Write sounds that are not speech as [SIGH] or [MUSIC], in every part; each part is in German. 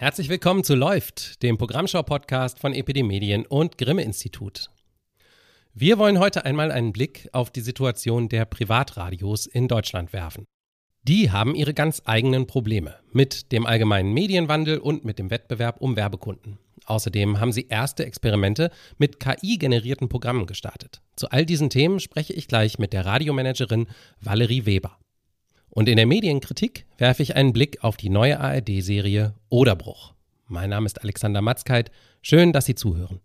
Herzlich willkommen zu Läuft, dem Programmschau-Podcast von Epidemedien und Grimme Institut. Wir wollen heute einmal einen Blick auf die Situation der Privatradios in Deutschland werfen. Die haben ihre ganz eigenen Probleme mit dem allgemeinen Medienwandel und mit dem Wettbewerb um Werbekunden. Außerdem haben sie erste Experimente mit KI-generierten Programmen gestartet. Zu all diesen Themen spreche ich gleich mit der Radiomanagerin Valerie Weber. Und in der Medienkritik werfe ich einen Blick auf die neue ARD-Serie Oderbruch. Mein Name ist Alexander Matzkeit. Schön, dass Sie zuhören.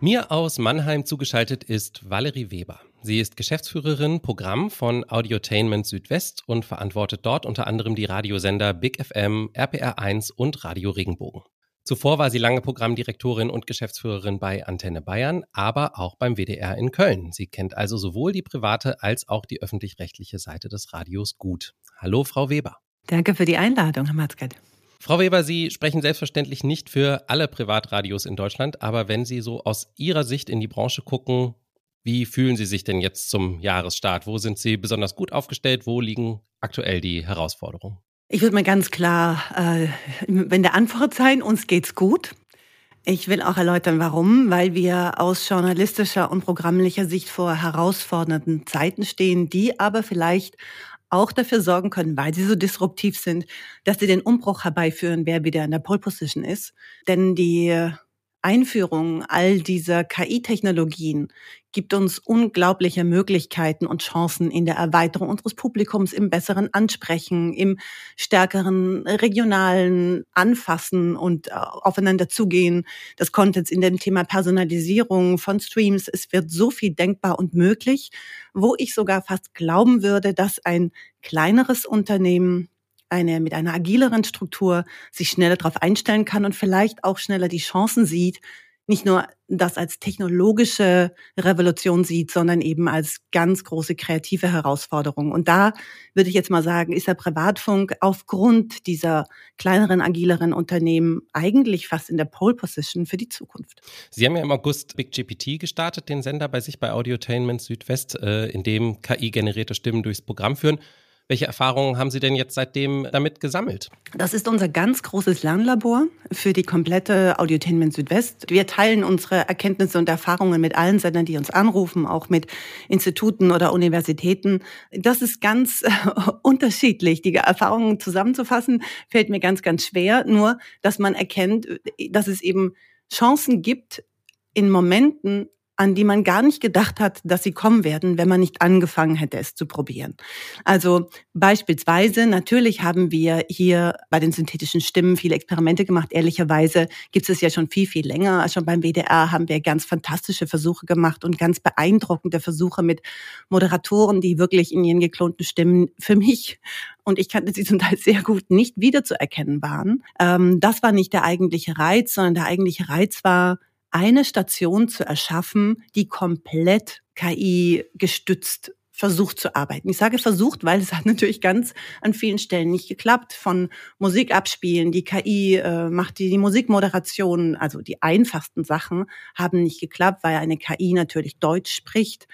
Mir aus Mannheim zugeschaltet ist Valerie Weber. Sie ist Geschäftsführerin Programm von Audiotainment Südwest und verantwortet dort unter anderem die Radiosender Big FM, RPR1 und Radio Regenbogen. Zuvor war sie lange Programmdirektorin und Geschäftsführerin bei Antenne Bayern, aber auch beim WDR in Köln. Sie kennt also sowohl die private als auch die öffentlich-rechtliche Seite des Radios gut. Hallo, Frau Weber. Danke für die Einladung, Herr Matzkeit. Frau Weber, Sie sprechen selbstverständlich nicht für alle Privatradios in Deutschland, aber wenn Sie so aus Ihrer Sicht in die Branche gucken, wie fühlen Sie sich denn jetzt zum Jahresstart? Wo sind Sie besonders gut aufgestellt? Wo liegen aktuell die Herausforderungen? Ich würde mal ganz klar, äh, wenn der Antwort sein, uns geht's gut. Ich will auch erläutern, warum, weil wir aus journalistischer und programmlicher Sicht vor herausfordernden Zeiten stehen, die aber vielleicht auch dafür sorgen können, weil sie so disruptiv sind, dass sie den Umbruch herbeiführen, wer wieder in der Pole Position ist. Denn die Einführung all dieser KI-Technologien gibt uns unglaubliche Möglichkeiten und Chancen in der Erweiterung unseres Publikums, im besseren Ansprechen, im stärkeren regionalen Anfassen und äh, aufeinander zugehen des Contents in dem Thema Personalisierung von Streams. Es wird so viel denkbar und möglich, wo ich sogar fast glauben würde, dass ein kleineres Unternehmen eine, mit einer agileren Struktur sich schneller darauf einstellen kann und vielleicht auch schneller die Chancen sieht, nicht nur das als technologische Revolution sieht, sondern eben als ganz große kreative Herausforderung. Und da würde ich jetzt mal sagen, ist der Privatfunk aufgrund dieser kleineren, agileren Unternehmen eigentlich fast in der Pole Position für die Zukunft. Sie haben ja im August Big GPT gestartet, den Sender bei sich bei Audiotainment Südwest, äh, in dem KI-generierte Stimmen durchs Programm führen. Welche Erfahrungen haben Sie denn jetzt seitdem damit gesammelt? Das ist unser ganz großes Lernlabor für die komplette Audiotainment Südwest. Wir teilen unsere Erkenntnisse und Erfahrungen mit allen Sendern, die uns anrufen, auch mit Instituten oder Universitäten. Das ist ganz äh, unterschiedlich. Die Erfahrungen zusammenzufassen fällt mir ganz, ganz schwer. Nur, dass man erkennt, dass es eben Chancen gibt, in Momenten an die man gar nicht gedacht hat, dass sie kommen werden, wenn man nicht angefangen hätte, es zu probieren. Also beispielsweise, natürlich haben wir hier bei den synthetischen Stimmen viele Experimente gemacht. Ehrlicherweise gibt es ja schon viel, viel länger. Schon beim WDR haben wir ganz fantastische Versuche gemacht und ganz beeindruckende Versuche mit Moderatoren, die wirklich in ihren geklonten Stimmen für mich und ich kannte sie zum Teil sehr gut nicht wiederzuerkennen waren. Ähm, das war nicht der eigentliche Reiz, sondern der eigentliche Reiz war, eine Station zu erschaffen, die komplett KI gestützt versucht zu arbeiten. Ich sage versucht, weil es hat natürlich ganz an vielen Stellen nicht geklappt. Von Musik abspielen, die KI äh, macht die, die Musikmoderation, also die einfachsten Sachen haben nicht geklappt, weil eine KI natürlich Deutsch spricht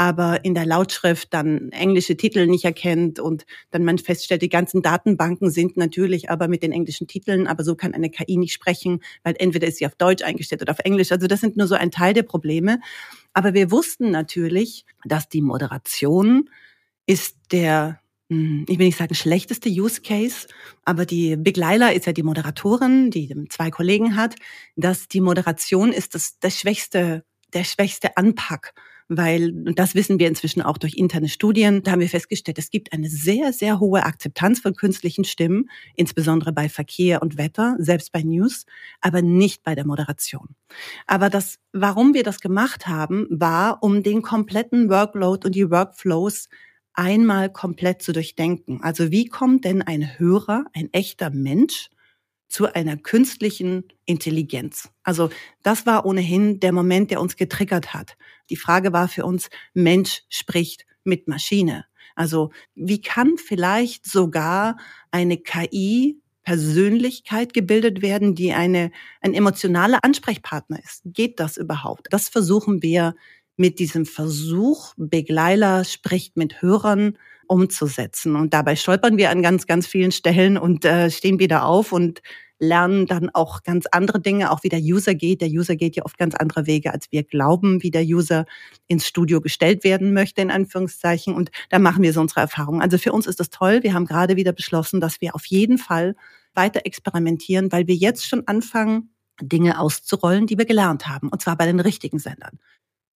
aber in der Lautschrift dann englische Titel nicht erkennt und dann man feststellt, die ganzen Datenbanken sind natürlich aber mit den englischen Titeln, aber so kann eine KI nicht sprechen, weil entweder ist sie auf Deutsch eingestellt oder auf Englisch. Also das sind nur so ein Teil der Probleme. Aber wir wussten natürlich, dass die Moderation ist der hm, ich will nicht sagen schlechteste Use Case, aber die Big Lila ist ja die Moderatorin, die zwei Kollegen hat, dass die Moderation ist das, das schwächste, der schwächste Anpack weil, und das wissen wir inzwischen auch durch interne Studien, da haben wir festgestellt, es gibt eine sehr, sehr hohe Akzeptanz von künstlichen Stimmen, insbesondere bei Verkehr und Wetter, selbst bei News, aber nicht bei der Moderation. Aber das, warum wir das gemacht haben, war, um den kompletten Workload und die Workflows einmal komplett zu durchdenken. Also wie kommt denn ein Hörer, ein echter Mensch, zu einer künstlichen Intelligenz. Also das war ohnehin der Moment, der uns getriggert hat. Die Frage war für uns, Mensch spricht mit Maschine. Also wie kann vielleicht sogar eine KI Persönlichkeit gebildet werden, die eine, ein emotionaler Ansprechpartner ist? Geht das überhaupt? Das versuchen wir mit diesem Versuch, Begleiter spricht mit Hörern, umzusetzen. Und dabei stolpern wir an ganz, ganz vielen Stellen und äh, stehen wieder auf und lernen dann auch ganz andere Dinge, auch wie der User geht. Der User geht ja oft ganz andere Wege, als wir glauben, wie der User ins Studio gestellt werden möchte, in Anführungszeichen. Und da machen wir so unsere Erfahrungen. Also für uns ist das toll. Wir haben gerade wieder beschlossen, dass wir auf jeden Fall weiter experimentieren, weil wir jetzt schon anfangen, Dinge auszurollen, die wir gelernt haben. Und zwar bei den richtigen Sendern.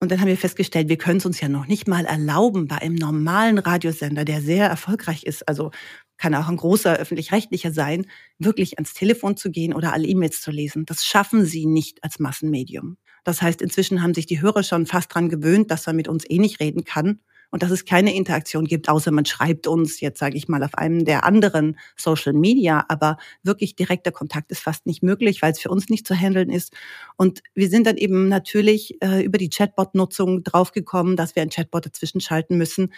Und dann haben wir festgestellt, wir können es uns ja noch nicht mal erlauben, bei einem normalen Radiosender, der sehr erfolgreich ist, also kann auch ein großer öffentlich-rechtlicher sein, wirklich ans Telefon zu gehen oder alle E-Mails zu lesen. Das schaffen sie nicht als Massenmedium. Das heißt, inzwischen haben sich die Hörer schon fast dran gewöhnt, dass man mit uns eh nicht reden kann und dass es keine Interaktion gibt, außer man schreibt uns jetzt, sage ich mal, auf einem der anderen Social Media. Aber wirklich direkter Kontakt ist fast nicht möglich, weil es für uns nicht zu handeln ist. Und wir sind dann eben natürlich äh, über die Chatbot-Nutzung draufgekommen, dass wir ein Chatbot dazwischen schalten müssen.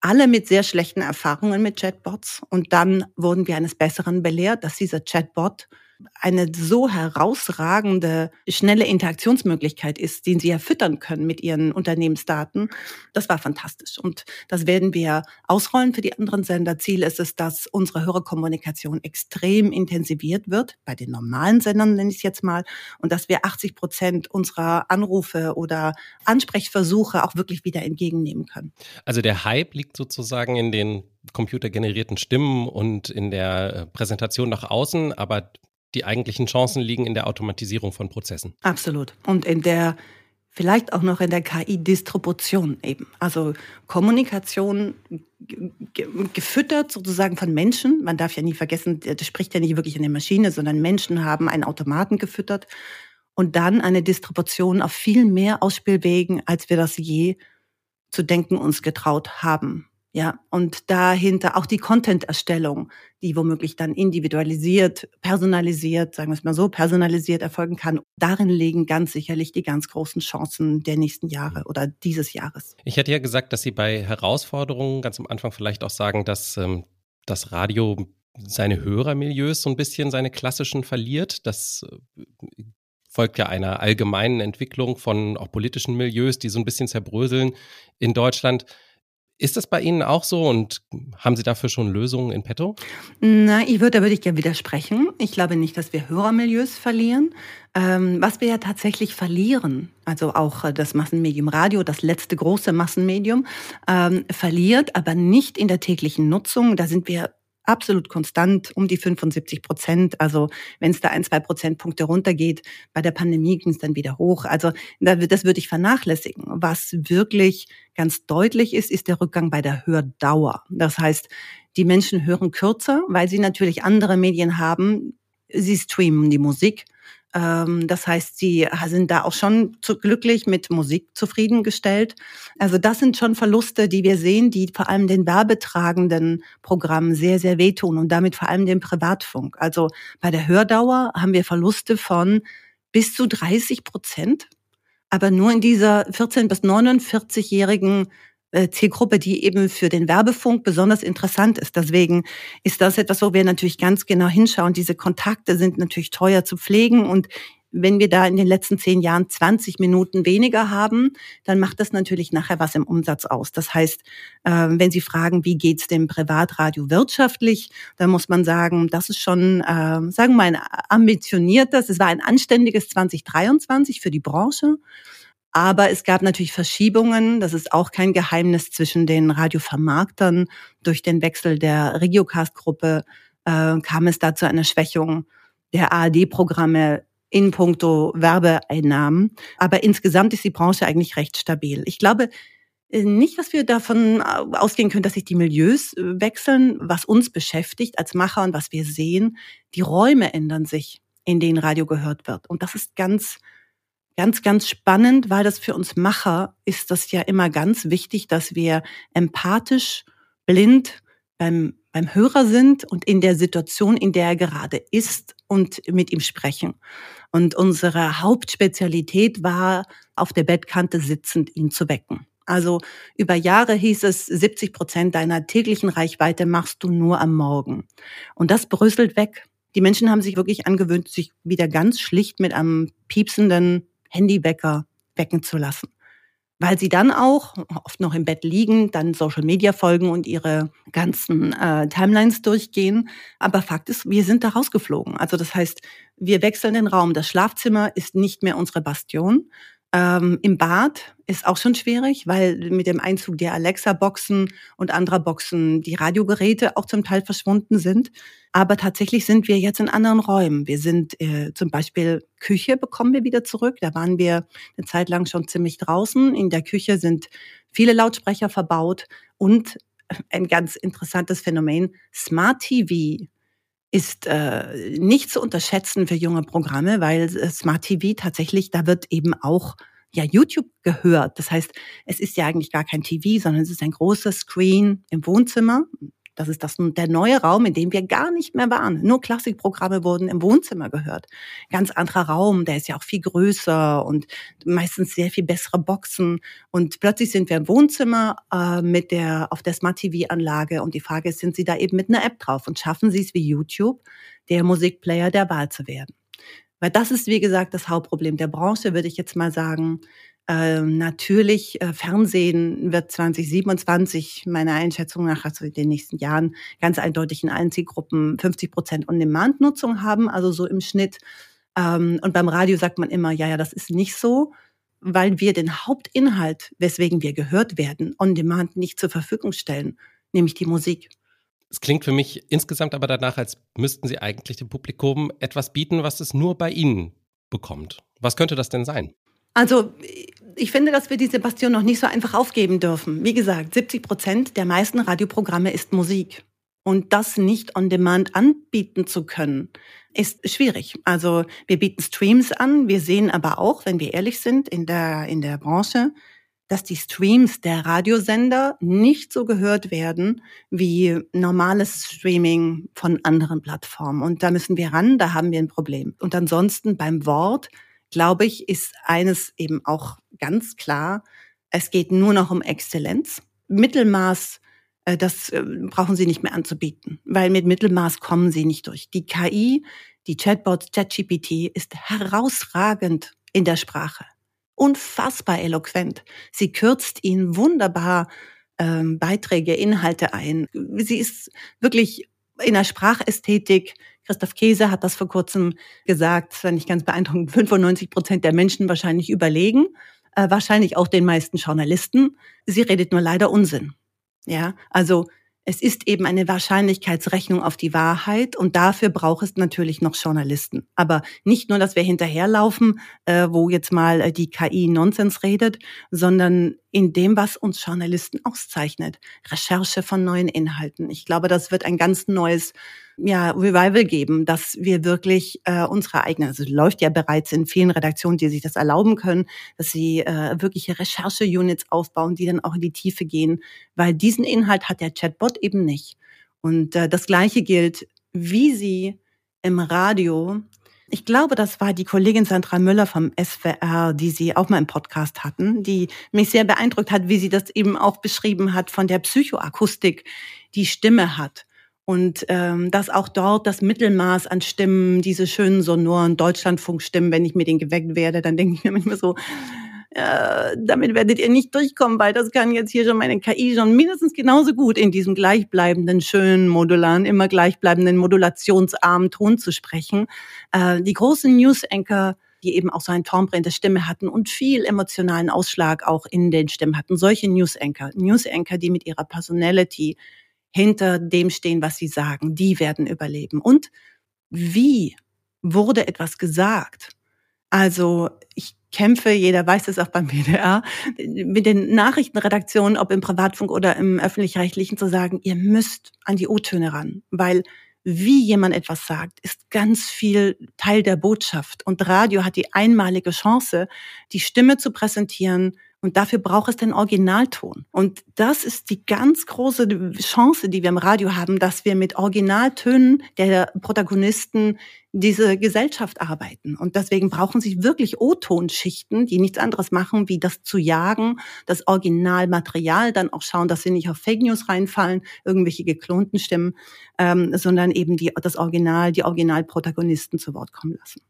Alle mit sehr schlechten Erfahrungen mit Chatbots. Und dann wurden wir eines Besseren belehrt, dass dieser Chatbot eine so herausragende, schnelle Interaktionsmöglichkeit ist, den sie ja füttern können mit ihren Unternehmensdaten. Das war fantastisch. Und das werden wir ausrollen für die anderen Sender. Ziel ist es, dass unsere Hörerkommunikation extrem intensiviert wird, bei den normalen Sendern nenne ich es jetzt mal, und dass wir 80 Prozent unserer Anrufe oder Ansprechversuche auch wirklich wieder entgegennehmen können. Also der Hype liegt sozusagen in den computergenerierten Stimmen und in der äh, Präsentation nach außen, aber die eigentlichen Chancen liegen in der Automatisierung von Prozessen. Absolut. Und in der, vielleicht auch noch in der KI-Distribution eben. Also Kommunikation gefüttert sozusagen von Menschen. Man darf ja nie vergessen, das spricht ja nicht wirklich eine Maschine, sondern Menschen haben einen Automaten gefüttert. Und dann eine Distribution auf viel mehr Ausspielwegen, als wir das je zu denken uns getraut haben. Ja, und dahinter auch die Content-Erstellung, die womöglich dann individualisiert, personalisiert, sagen wir es mal so, personalisiert erfolgen kann. Darin liegen ganz sicherlich die ganz großen Chancen der nächsten Jahre oder dieses Jahres. Ich hätte ja gesagt, dass Sie bei Herausforderungen ganz am Anfang vielleicht auch sagen, dass ähm, das Radio seine Hörermilieus so ein bisschen seine klassischen verliert. Das äh, folgt ja einer allgemeinen Entwicklung von auch politischen Milieus, die so ein bisschen zerbröseln in Deutschland. Ist das bei Ihnen auch so und haben Sie dafür schon Lösungen in petto? Na, ich würde, da würde ich gerne widersprechen. Ich glaube nicht, dass wir Hörermilieus verlieren. Ähm, was wir ja tatsächlich verlieren, also auch äh, das Massenmedium Radio, das letzte große Massenmedium, ähm, verliert, aber nicht in der täglichen Nutzung. Da sind wir absolut konstant um die 75 Prozent. Also wenn es da ein, zwei Prozentpunkte runtergeht, bei der Pandemie ging es dann wieder hoch. Also das würde ich vernachlässigen. Was wirklich ganz deutlich ist, ist der Rückgang bei der Hördauer. Das heißt, die Menschen hören kürzer, weil sie natürlich andere Medien haben. Sie streamen die Musik das heißt, sie sind da auch schon zu glücklich mit Musik zufriedengestellt. Also das sind schon Verluste, die wir sehen, die vor allem den werbetragenden Programmen sehr, sehr wehtun und damit vor allem dem Privatfunk. Also bei der Hördauer haben wir Verluste von bis zu 30 Prozent. Aber nur in dieser 14 bis 49-jährigen äh, Zielgruppe, die eben für den Werbefunk besonders interessant ist. Deswegen ist das etwas, wo wir natürlich ganz genau hinschauen. Diese Kontakte sind natürlich teuer zu pflegen und wenn wir da in den letzten zehn Jahren 20 Minuten weniger haben, dann macht das natürlich nachher was im Umsatz aus. Das heißt, ähm, wenn Sie fragen, wie geht's dem Privatradio wirtschaftlich, dann muss man sagen, das ist schon, ähm, sagen wir mal, ein ambitioniertes, es war ein anständiges 2023 für die Branche. Aber es gab natürlich Verschiebungen. Das ist auch kein Geheimnis zwischen den Radiovermarktern. Durch den Wechsel der Regiocast-Gruppe äh, kam es da zu einer Schwächung der ARD-Programme in puncto Werbeeinnahmen. Aber insgesamt ist die Branche eigentlich recht stabil. Ich glaube äh, nicht, dass wir davon äh, ausgehen können, dass sich die Milieus äh, wechseln. Was uns beschäftigt als Macher und was wir sehen, die Räume ändern sich, in denen Radio gehört wird. Und das ist ganz ganz, ganz spannend, weil das für uns Macher ist das ja immer ganz wichtig, dass wir empathisch, blind beim, beim Hörer sind und in der Situation, in der er gerade ist und mit ihm sprechen. Und unsere Hauptspezialität war, auf der Bettkante sitzend ihn zu wecken. Also über Jahre hieß es, 70 Prozent deiner täglichen Reichweite machst du nur am Morgen. Und das bröselt weg. Die Menschen haben sich wirklich angewöhnt, sich wieder ganz schlicht mit einem piepsenden Handywecker wecken zu lassen. weil sie dann auch oft noch im Bett liegen, dann Social Media folgen und ihre ganzen äh, Timelines durchgehen. Aber Fakt ist, wir sind da rausgeflogen. Also das heißt, wir wechseln den Raum. Das Schlafzimmer ist nicht mehr unsere Bastion. Ähm, Im Bad ist auch schon schwierig, weil mit dem Einzug der Alexa-Boxen und anderer Boxen die Radiogeräte auch zum Teil verschwunden sind. Aber tatsächlich sind wir jetzt in anderen Räumen. Wir sind äh, zum Beispiel Küche bekommen wir wieder zurück. Da waren wir eine Zeit lang schon ziemlich draußen. In der Küche sind viele Lautsprecher verbaut und ein ganz interessantes Phänomen, Smart TV ist äh, nicht zu unterschätzen für junge Programme, weil äh, Smart TV tatsächlich, da wird eben auch ja YouTube gehört. Das heißt, es ist ja eigentlich gar kein TV, sondern es ist ein großer Screen im Wohnzimmer. Das ist das, der neue Raum, in dem wir gar nicht mehr waren. Nur Klassikprogramme wurden im Wohnzimmer gehört. Ganz anderer Raum, der ist ja auch viel größer und meistens sehr viel bessere Boxen. Und plötzlich sind wir im Wohnzimmer äh, mit der, auf der Smart TV-Anlage und die Frage ist, sind Sie da eben mit einer App drauf und schaffen Sie es wie YouTube, der Musikplayer der Wahl zu werden? Weil das ist, wie gesagt, das Hauptproblem der Branche, würde ich jetzt mal sagen. Ähm, natürlich, äh, Fernsehen wird 2027 meiner Einschätzung nach, also in den nächsten Jahren, ganz eindeutig in allen Zielgruppen 50 Prozent On-Demand-Nutzung haben, also so im Schnitt. Ähm, und beim Radio sagt man immer, ja, ja, das ist nicht so, weil wir den Hauptinhalt, weswegen wir gehört werden, On-Demand nicht zur Verfügung stellen, nämlich die Musik. Es klingt für mich insgesamt aber danach, als müssten Sie eigentlich dem Publikum etwas bieten, was es nur bei Ihnen bekommt. Was könnte das denn sein? Also ich finde, dass wir diese Bastion noch nicht so einfach aufgeben dürfen. Wie gesagt, 70 Prozent der meisten Radioprogramme ist Musik. Und das nicht on demand anbieten zu können, ist schwierig. Also wir bieten Streams an. Wir sehen aber auch, wenn wir ehrlich sind, in der, in der Branche, dass die Streams der Radiosender nicht so gehört werden wie normales Streaming von anderen Plattformen. Und da müssen wir ran, da haben wir ein Problem. Und ansonsten beim Wort glaube ich, ist eines eben auch ganz klar, es geht nur noch um Exzellenz. Mittelmaß, äh, das äh, brauchen Sie nicht mehr anzubieten, weil mit Mittelmaß kommen Sie nicht durch. Die KI, die Chatbots, ChatGPT ist herausragend in der Sprache. Unfassbar eloquent. Sie kürzt Ihnen wunderbar ähm, Beiträge, Inhalte ein. Sie ist wirklich in der Sprachästhetik Christoph Käse hat das vor kurzem gesagt, fand ich ganz beeindruckend, 95 Prozent der Menschen wahrscheinlich überlegen, äh, wahrscheinlich auch den meisten Journalisten. Sie redet nur leider Unsinn. Ja, also es ist eben eine Wahrscheinlichkeitsrechnung auf die Wahrheit und dafür braucht es natürlich noch Journalisten. Aber nicht nur, dass wir hinterherlaufen, äh, wo jetzt mal äh, die KI Nonsens redet, sondern in dem, was uns Journalisten auszeichnet. Recherche von neuen Inhalten. Ich glaube, das wird ein ganz neues ja, Revival geben, dass wir wirklich äh, unsere eigenen, also läuft ja bereits in vielen Redaktionen, die sich das erlauben können, dass sie äh, wirkliche Recherche-Units aufbauen, die dann auch in die Tiefe gehen, weil diesen Inhalt hat der Chatbot eben nicht. Und äh, das Gleiche gilt, wie sie im Radio ich glaube, das war die Kollegin Sandra Müller vom SWR, die Sie auch mal im Podcast hatten, die mich sehr beeindruckt hat, wie sie das eben auch beschrieben hat von der Psychoakustik, die Stimme hat. Und ähm, dass auch dort das Mittelmaß an Stimmen, diese schönen sonoren Deutschlandfunkstimmen, wenn ich mir den geweckt werde, dann denke ich mir manchmal so, äh, damit werdet ihr nicht durchkommen, weil das kann jetzt hier schon meine KI schon mindestens genauso gut in diesem gleichbleibenden, schönen, modularen, immer gleichbleibenden, modulationsarmen Ton zu sprechen. Äh, die großen News-Anchor die eben auch so ein Timbre in der Stimme hatten und viel emotionalen Ausschlag auch in den Stimmen hatten. Solche News-Anchor, News-Anchor, die mit ihrer Personality hinter dem stehen, was sie sagen. Die werden überleben. Und wie wurde etwas gesagt? Also ich kämpfe, jeder weiß es auch beim WDR, mit den Nachrichtenredaktionen, ob im Privatfunk oder im öffentlich-rechtlichen, zu sagen, ihr müsst an die O-Töne ran, weil wie jemand etwas sagt, ist ganz viel Teil der Botschaft. Und Radio hat die einmalige Chance, die Stimme zu präsentieren, und dafür braucht es den Originalton. Und das ist die ganz große Chance, die wir im Radio haben, dass wir mit Originaltönen der Protagonisten diese Gesellschaft arbeiten. Und deswegen brauchen sie wirklich O-Tonschichten, die nichts anderes machen, wie das zu jagen, das Originalmaterial, dann auch schauen, dass sie nicht auf Fake News reinfallen, irgendwelche geklonten Stimmen, ähm, sondern eben die, das Original, die Originalprotagonisten zu Wort kommen lassen.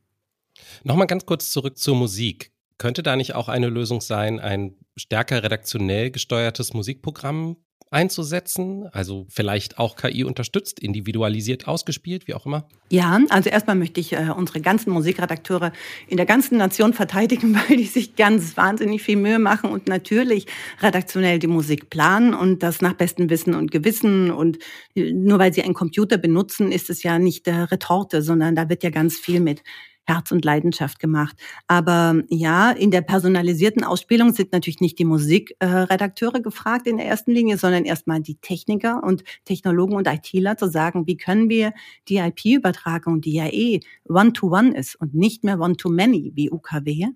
Nochmal ganz kurz zurück zur Musik. Könnte da nicht auch eine Lösung sein, ein stärker redaktionell gesteuertes Musikprogramm einzusetzen? Also vielleicht auch KI unterstützt, individualisiert ausgespielt, wie auch immer? Ja, also erstmal möchte ich äh, unsere ganzen Musikredakteure in der ganzen Nation verteidigen, [LAUGHS] weil die sich ganz wahnsinnig viel Mühe machen und natürlich redaktionell die Musik planen und das nach bestem Wissen und Gewissen. Und nur weil sie einen Computer benutzen, ist es ja nicht der Retorte, sondern da wird ja ganz viel mit Herz und Leidenschaft gemacht. Aber ja, in der personalisierten Ausspielung sind natürlich nicht die Musikredakteure gefragt in der ersten Linie, sondern erstmal die Techniker und Technologen und ITler zu sagen, wie können wir die IP-Übertragung, die ja eh One-to-One -one ist und nicht mehr One-to-Many wie UKW,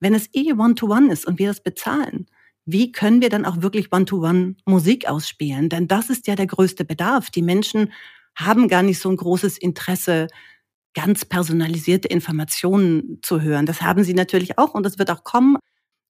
wenn es eh One-to-One -one ist und wir das bezahlen, wie können wir dann auch wirklich One-to-One -One Musik ausspielen? Denn das ist ja der größte Bedarf. Die Menschen haben gar nicht so ein großes Interesse ganz personalisierte Informationen zu hören. Das haben sie natürlich auch und das wird auch kommen.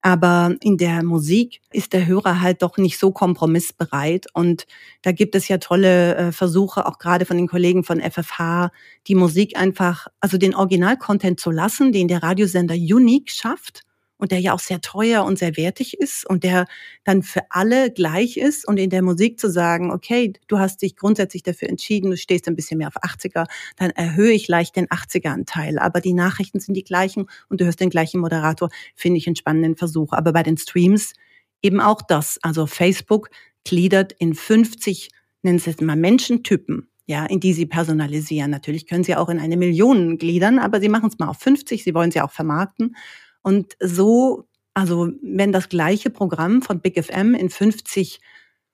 Aber in der Musik ist der Hörer halt doch nicht so kompromissbereit. Und da gibt es ja tolle äh, Versuche, auch gerade von den Kollegen von FFH, die Musik einfach, also den Original-Content zu lassen, den der Radiosender Unique schafft und der ja auch sehr teuer und sehr wertig ist und der dann für alle gleich ist und in der Musik zu sagen, okay, du hast dich grundsätzlich dafür entschieden, du stehst ein bisschen mehr auf 80er, dann erhöhe ich leicht den 80er-Anteil. Aber die Nachrichten sind die gleichen und du hörst den gleichen Moderator, finde ich einen spannenden Versuch. Aber bei den Streams eben auch das. Also Facebook gliedert in 50, nennen Sie es mal Menschentypen ja, in die sie personalisieren. Natürlich können sie auch in eine Million gliedern, aber sie machen es mal auf 50, sie wollen sie auch vermarkten. Und so, also wenn das gleiche Programm von Big FM in 50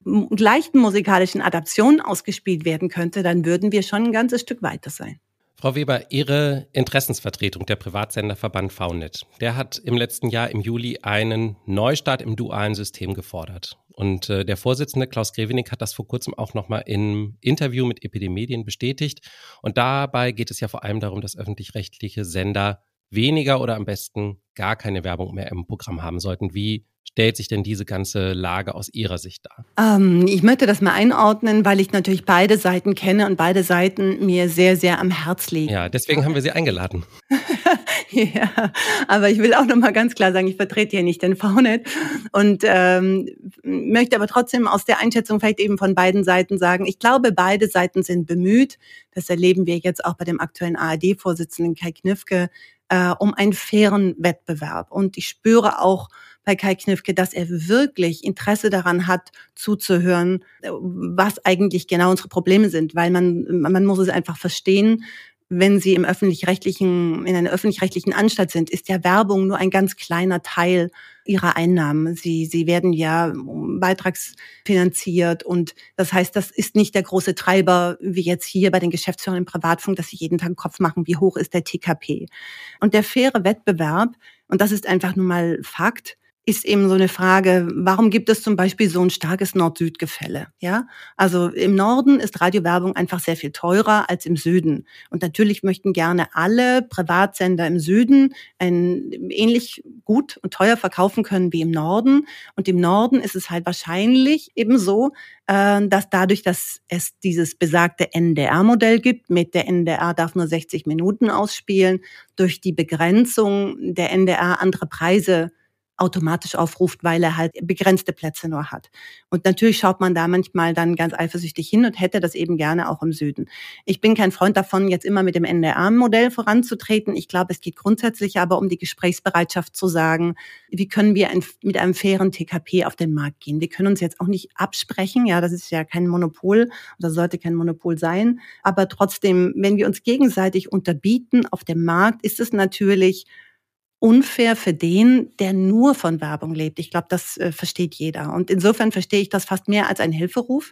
leichten musikalischen Adaptionen ausgespielt werden könnte, dann würden wir schon ein ganzes Stück weiter sein. Frau Weber, Ihre Interessensvertretung, der Privatsenderverband VNet, der hat im letzten Jahr im Juli einen Neustart im dualen System gefordert. Und äh, der Vorsitzende Klaus Grevenig hat das vor kurzem auch nochmal im Interview mit Epidemedien bestätigt. Und dabei geht es ja vor allem darum, dass öffentlich-rechtliche Sender weniger oder am besten gar keine Werbung mehr im Programm haben sollten. Wie stellt sich denn diese ganze Lage aus Ihrer Sicht dar? Ähm, ich möchte das mal einordnen, weil ich natürlich beide Seiten kenne und beide Seiten mir sehr, sehr am Herz liegen. Ja, deswegen haben wir Sie eingeladen. [LAUGHS] ja, aber ich will auch noch mal ganz klar sagen, ich vertrete hier nicht den VNet und ähm, möchte aber trotzdem aus der Einschätzung vielleicht eben von beiden Seiten sagen, ich glaube, beide Seiten sind bemüht. Das erleben wir jetzt auch bei dem aktuellen ARD-Vorsitzenden Kai Knifke, äh, um einen fairen Wettbewerb. Und ich spüre auch bei Kai Knifke, dass er wirklich Interesse daran hat, zuzuhören, äh, was eigentlich genau unsere Probleme sind, weil man, man muss es einfach verstehen wenn sie im öffentlich-rechtlichen, in einer öffentlich-rechtlichen Anstalt sind, ist ja Werbung nur ein ganz kleiner Teil ihrer Einnahmen. Sie, sie werden ja beitragsfinanziert und das heißt, das ist nicht der große Treiber, wie jetzt hier bei den Geschäftsführern im Privatfunk, dass sie jeden Tag Kopf machen, wie hoch ist der TKP. Und der faire Wettbewerb, und das ist einfach nun mal Fakt, ist eben so eine Frage, warum gibt es zum Beispiel so ein starkes Nord-Süd-Gefälle? Ja, also im Norden ist Radiowerbung einfach sehr viel teurer als im Süden. Und natürlich möchten gerne alle Privatsender im Süden ein, ähnlich gut und teuer verkaufen können wie im Norden. Und im Norden ist es halt wahrscheinlich eben so, äh, dass dadurch, dass es dieses besagte NDR-Modell gibt, mit der NDR darf nur 60 Minuten ausspielen, durch die Begrenzung der NDR andere Preise automatisch aufruft, weil er halt begrenzte Plätze nur hat. Und natürlich schaut man da manchmal dann ganz eifersüchtig hin und hätte das eben gerne auch im Süden. Ich bin kein Freund davon, jetzt immer mit dem NDR-Modell voranzutreten. Ich glaube, es geht grundsätzlich aber um die Gesprächsbereitschaft zu sagen, wie können wir mit einem fairen TKP auf den Markt gehen. Wir können uns jetzt auch nicht absprechen. Ja, das ist ja kein Monopol oder sollte kein Monopol sein. Aber trotzdem, wenn wir uns gegenseitig unterbieten auf dem Markt, ist es natürlich unfair für den, der nur von Werbung lebt. Ich glaube, das äh, versteht jeder. Und insofern verstehe ich das fast mehr als ein Hilferuf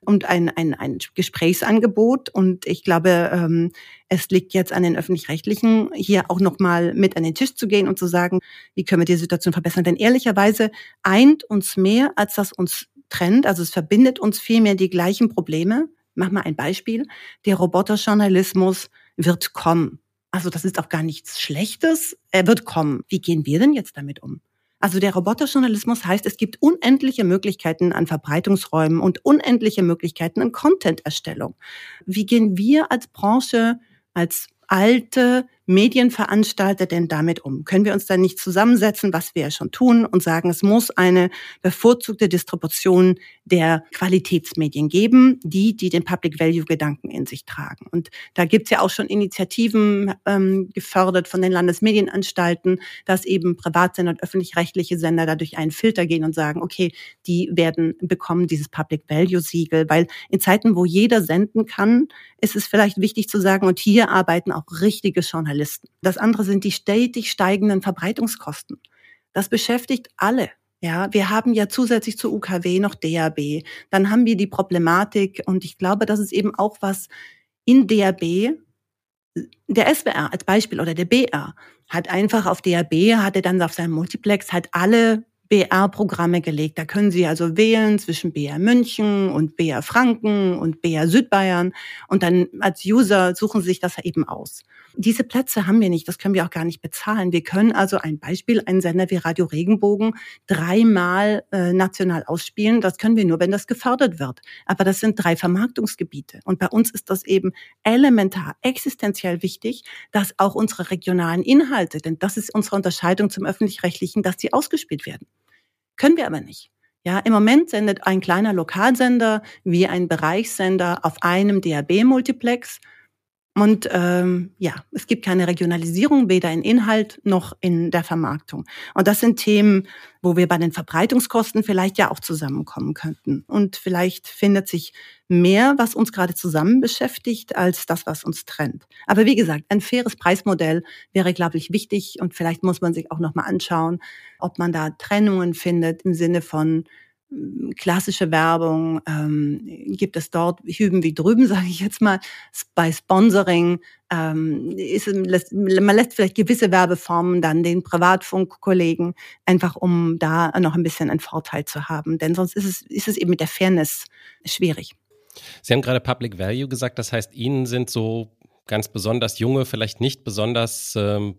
und ein, ein, ein Gesprächsangebot. Und ich glaube, ähm, es liegt jetzt an den Öffentlich-Rechtlichen, hier auch nochmal mit an den Tisch zu gehen und zu sagen, wie können wir die Situation verbessern. Denn ehrlicherweise eint uns mehr, als das uns trennt. Also es verbindet uns vielmehr die gleichen Probleme. Mach mal ein Beispiel. Der Roboterjournalismus wird kommen. Also das ist auch gar nichts Schlechtes. Er wird kommen. Wie gehen wir denn jetzt damit um? Also der Roboterjournalismus heißt, es gibt unendliche Möglichkeiten an Verbreitungsräumen und unendliche Möglichkeiten an Content-Erstellung. Wie gehen wir als Branche, als alte, Medienveranstalter denn damit um? Können wir uns da nicht zusammensetzen, was wir ja schon tun, und sagen, es muss eine bevorzugte Distribution der Qualitätsmedien geben, die, die den Public Value Gedanken in sich tragen. Und da gibt's ja auch schon Initiativen ähm, gefördert von den Landesmedienanstalten, dass eben Privatsender und öffentlich-rechtliche Sender dadurch einen Filter gehen und sagen, okay, die werden bekommen dieses Public Value Siegel, weil in Zeiten, wo jeder senden kann, ist es vielleicht wichtig zu sagen, und hier arbeiten auch richtige Journalisten. Das andere sind die stetig steigenden Verbreitungskosten. Das beschäftigt alle. Ja, wir haben ja zusätzlich zu UKW noch DAB. Dann haben wir die Problematik, und ich glaube, das ist eben auch was in DAB, der SWR als Beispiel oder der BR hat einfach auf DAB, hatte dann auf seinem Multiplex halt alle BR-Programme gelegt. Da können Sie also wählen zwischen BR München und BR Franken und BR Südbayern und dann als User suchen Sie sich das eben aus. Diese Plätze haben wir nicht, das können wir auch gar nicht bezahlen. Wir können also ein Beispiel, einen Sender wie Radio Regenbogen dreimal äh, national ausspielen. Das können wir nur, wenn das gefördert wird. Aber das sind drei Vermarktungsgebiete. Und bei uns ist das eben elementar, existenziell wichtig, dass auch unsere regionalen Inhalte, denn das ist unsere Unterscheidung zum öffentlich-rechtlichen, dass die ausgespielt werden. Können wir aber nicht. Ja, im Moment sendet ein kleiner Lokalsender wie ein Bereichssender auf einem DAB-Multiplex. Und ähm, ja, es gibt keine Regionalisierung, weder in Inhalt noch in der Vermarktung. Und das sind Themen, wo wir bei den Verbreitungskosten vielleicht ja auch zusammenkommen könnten. Und vielleicht findet sich mehr, was uns gerade zusammen beschäftigt, als das, was uns trennt. Aber wie gesagt, ein faires Preismodell wäre, glaube ich, wichtig. Und vielleicht muss man sich auch nochmal anschauen, ob man da Trennungen findet im Sinne von klassische Werbung ähm, gibt es dort hüben wie drüben, [LAUGHS] sage ich jetzt mal. Bei Sponsoring ähm, ist, lässt, man lässt vielleicht gewisse Werbeformen dann den Privatfunkkollegen, einfach um da noch ein bisschen einen Vorteil zu haben. Denn sonst ist es, ist es eben mit der Fairness schwierig. Sie haben gerade Public Value gesagt, das heißt, Ihnen sind so ganz besonders junge, vielleicht nicht besonders ähm,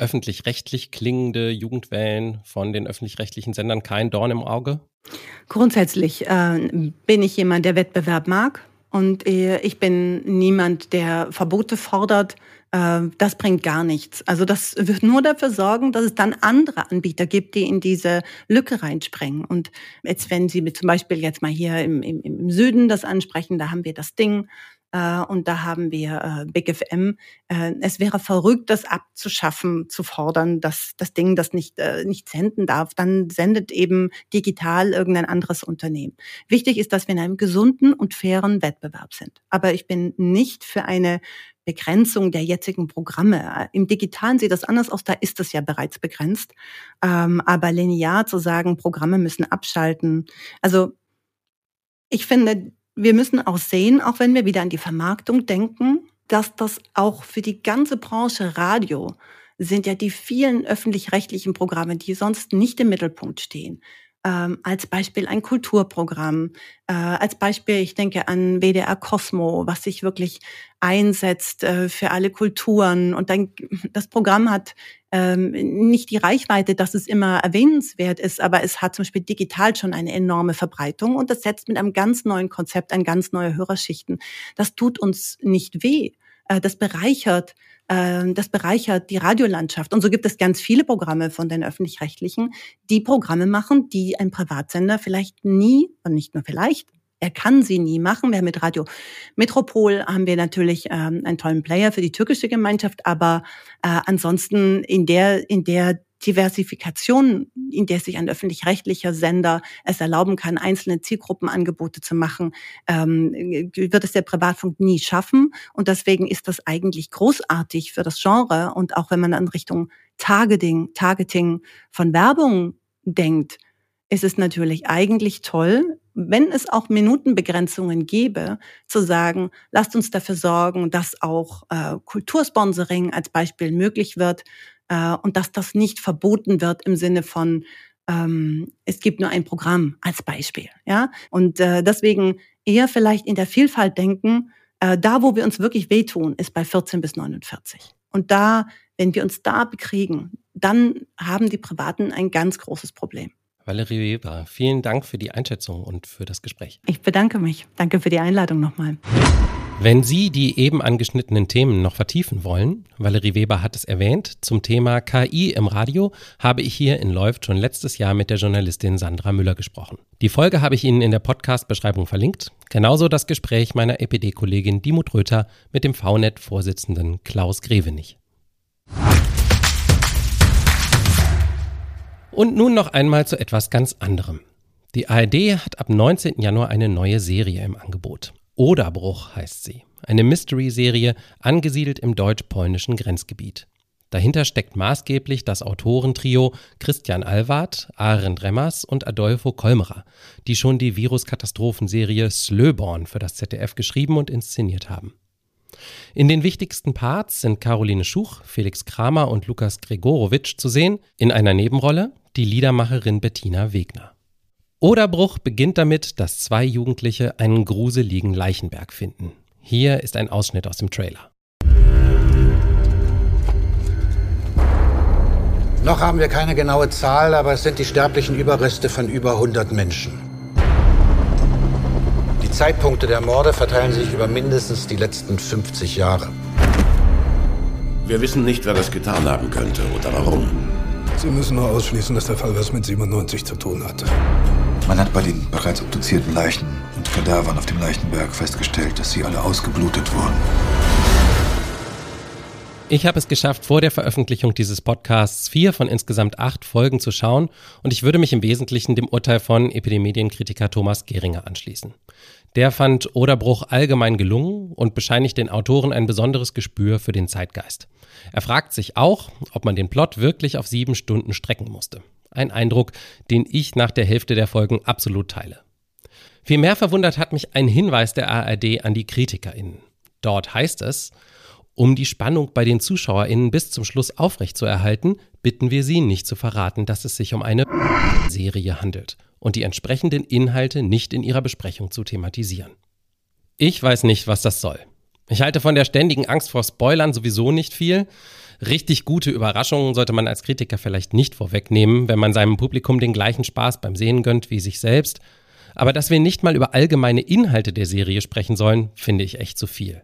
öffentlich-rechtlich klingende Jugendwellen von den öffentlich-rechtlichen Sendern kein Dorn im Auge? Grundsätzlich äh, bin ich jemand, der Wettbewerb mag. Und äh, ich bin niemand, der Verbote fordert. Äh, das bringt gar nichts. Also das wird nur dafür sorgen, dass es dann andere Anbieter gibt, die in diese Lücke reinspringen. Und jetzt, wenn Sie zum Beispiel jetzt mal hier im, im, im Süden das ansprechen, da haben wir das Ding, äh, und da haben wir äh, Big FM. Äh, es wäre verrückt, das abzuschaffen, zu fordern, dass das Ding das nicht, äh, nicht senden darf. Dann sendet eben digital irgendein anderes Unternehmen. Wichtig ist, dass wir in einem gesunden und fairen Wettbewerb sind. Aber ich bin nicht für eine Begrenzung der jetzigen Programme. Im Digitalen sieht das anders aus, da ist es ja bereits begrenzt. Ähm, aber linear zu sagen, Programme müssen abschalten. Also ich finde, wir müssen auch sehen, auch wenn wir wieder an die Vermarktung denken, dass das auch für die ganze Branche Radio sind ja die vielen öffentlich-rechtlichen Programme, die sonst nicht im Mittelpunkt stehen ähm, als Beispiel ein Kulturprogramm, äh, als Beispiel, ich denke an WDR Cosmo, was sich wirklich einsetzt äh, für alle Kulturen. Und dann, [LAUGHS] das Programm hat ähm, nicht die Reichweite, dass es immer erwähnenswert ist, aber es hat zum Beispiel digital schon eine enorme Verbreitung und das setzt mit einem ganz neuen Konzept ein ganz neue Hörerschichten. Das tut uns nicht weh. Äh, das bereichert das bereichert die Radiolandschaft. Und so gibt es ganz viele Programme von den öffentlich-rechtlichen, die Programme machen, die ein Privatsender vielleicht nie, und nicht nur vielleicht, er kann sie nie machen. Wir haben mit Radio Metropol haben wir natürlich ähm, einen tollen Player für die türkische Gemeinschaft, aber äh, ansonsten in der in der Diversifikation, in der sich ein öffentlich-rechtlicher Sender es erlauben kann, einzelne Zielgruppenangebote zu machen, ähm, wird es der Privatfunk nie schaffen. Und deswegen ist das eigentlich großartig für das Genre. Und auch wenn man in Richtung Targeting, Targeting von Werbung denkt, ist es natürlich eigentlich toll, wenn es auch Minutenbegrenzungen gäbe, zu sagen, lasst uns dafür sorgen, dass auch äh, Kultursponsoring als Beispiel möglich wird, äh, und dass das nicht verboten wird im Sinne von ähm, es gibt nur ein Programm als Beispiel, ja. Und äh, deswegen eher vielleicht in der Vielfalt denken. Äh, da, wo wir uns wirklich wehtun, ist bei 14 bis 49. Und da, wenn wir uns da bekriegen, dann haben die Privaten ein ganz großes Problem. Valerie Weber, vielen Dank für die Einschätzung und für das Gespräch. Ich bedanke mich. Danke für die Einladung nochmal. Wenn Sie die eben angeschnittenen Themen noch vertiefen wollen, Valerie Weber hat es erwähnt, zum Thema KI im Radio habe ich hier in Läuft schon letztes Jahr mit der Journalistin Sandra Müller gesprochen. Die Folge habe ich Ihnen in der Podcast-Beschreibung verlinkt. Genauso das Gespräch meiner EPD-Kollegin Dimut Röther mit dem VNet-Vorsitzenden Klaus Grevenich. Und nun noch einmal zu etwas ganz anderem. Die ARD hat ab 19. Januar eine neue Serie im Angebot. Oderbruch heißt sie. Eine Mystery-Serie, angesiedelt im deutsch-polnischen Grenzgebiet. Dahinter steckt maßgeblich das Autorentrio Christian Alward, Arend Remmers und Adolfo Kolmerer, die schon die Viruskatastrophenserie Slöborn für das ZDF geschrieben und inszeniert haben. In den wichtigsten Parts sind Caroline Schuch, Felix Kramer und Lukas Gregorowitsch zu sehen, in einer Nebenrolle die Liedermacherin Bettina Wegner. Oderbruch beginnt damit, dass zwei Jugendliche einen gruseligen Leichenberg finden. Hier ist ein Ausschnitt aus dem Trailer. Noch haben wir keine genaue Zahl, aber es sind die sterblichen Überreste von über 100 Menschen. Die Zeitpunkte der Morde verteilen sich über mindestens die letzten 50 Jahre. Wir wissen nicht, wer das getan haben könnte oder warum. Sie müssen nur ausschließen, dass der Fall was mit 97 zu tun hatte. Man hat bei den bereits obduzierten Leichen und Kadavern auf dem Leichenberg festgestellt, dass sie alle ausgeblutet wurden. Ich habe es geschafft, vor der Veröffentlichung dieses Podcasts vier von insgesamt acht Folgen zu schauen und ich würde mich im Wesentlichen dem Urteil von Epidemienkritiker Thomas Geringer anschließen. Der fand Oderbruch allgemein gelungen und bescheinigt den Autoren ein besonderes Gespür für den Zeitgeist. Er fragt sich auch, ob man den Plot wirklich auf sieben Stunden strecken musste. Ein Eindruck, den ich nach der Hälfte der Folgen absolut teile. Vielmehr verwundert hat mich ein Hinweis der ARD an die KritikerInnen. Dort heißt es, um die Spannung bei den ZuschauerInnen bis zum Schluss aufrechtzuerhalten, bitten wir Sie nicht zu verraten, dass es sich um eine Serie handelt und die entsprechenden Inhalte nicht in ihrer Besprechung zu thematisieren. Ich weiß nicht, was das soll. Ich halte von der ständigen Angst vor Spoilern sowieso nicht viel. Richtig gute Überraschungen sollte man als Kritiker vielleicht nicht vorwegnehmen, wenn man seinem Publikum den gleichen Spaß beim Sehen gönnt wie sich selbst. Aber dass wir nicht mal über allgemeine Inhalte der Serie sprechen sollen, finde ich echt zu viel.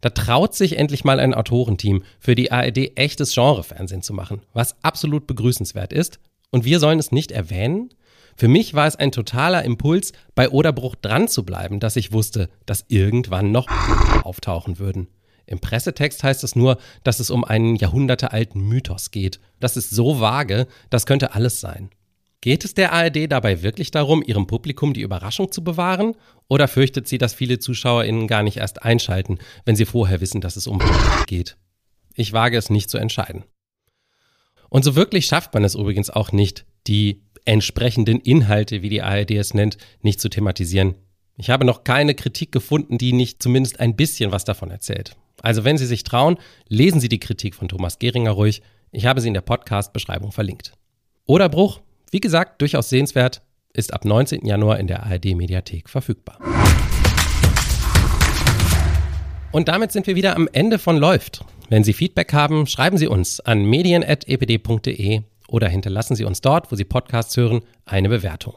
Da traut sich endlich mal ein Autorenteam für die ARD echtes Genrefernsehen zu machen, was absolut begrüßenswert ist. Und wir sollen es nicht erwähnen? Für mich war es ein totaler Impuls, bei Oderbruch dran zu bleiben, dass ich wusste, dass irgendwann noch [LAUGHS] auftauchen würden. Im Pressetext heißt es nur, dass es um einen jahrhundertealten Mythos geht. Das ist so vage, das könnte alles sein. Geht es der ARD dabei wirklich darum, ihrem Publikum die Überraschung zu bewahren? Oder fürchtet sie, dass viele ZuschauerInnen gar nicht erst einschalten, wenn sie vorher wissen, dass es um geht? Ich wage es nicht zu entscheiden. Und so wirklich schafft man es übrigens auch nicht, die entsprechenden Inhalte, wie die ARD es nennt, nicht zu thematisieren. Ich habe noch keine Kritik gefunden, die nicht zumindest ein bisschen was davon erzählt. Also wenn Sie sich trauen, lesen Sie die Kritik von Thomas Geringer ruhig. Ich habe sie in der Podcast-Beschreibung verlinkt. Oder Bruch, wie gesagt, durchaus sehenswert, ist ab 19. Januar in der ARD-Mediathek verfügbar. Und damit sind wir wieder am Ende von Läuft. Wenn Sie Feedback haben, schreiben Sie uns an medien.epd.de oder hinterlassen Sie uns dort, wo Sie Podcasts hören, eine Bewertung.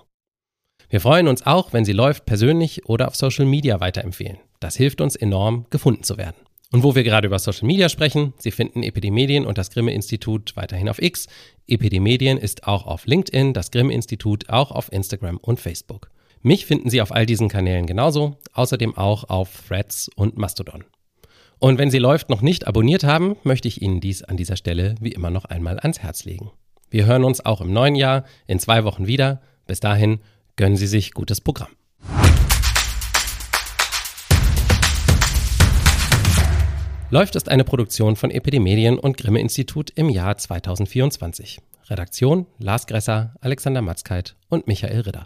Wir freuen uns auch, wenn Sie Läuft persönlich oder auf Social Media weiterempfehlen. Das hilft uns enorm, gefunden zu werden. Und wo wir gerade über Social Media sprechen, Sie finden Epidemedien und das Grimme-Institut weiterhin auf X. Epidemedien ist auch auf LinkedIn, das Grimme-Institut auch auf Instagram und Facebook. Mich finden Sie auf all diesen Kanälen genauso, außerdem auch auf Threads und Mastodon. Und wenn Sie läuft noch nicht abonniert haben, möchte ich Ihnen dies an dieser Stelle wie immer noch einmal ans Herz legen. Wir hören uns auch im neuen Jahr in zwei Wochen wieder. Bis dahin gönnen Sie sich gutes Programm. Läuft ist eine Produktion von Epidemedien und Grimme Institut im Jahr 2024. Redaktion Lars Gresser, Alexander Matzkeit und Michael Ritter.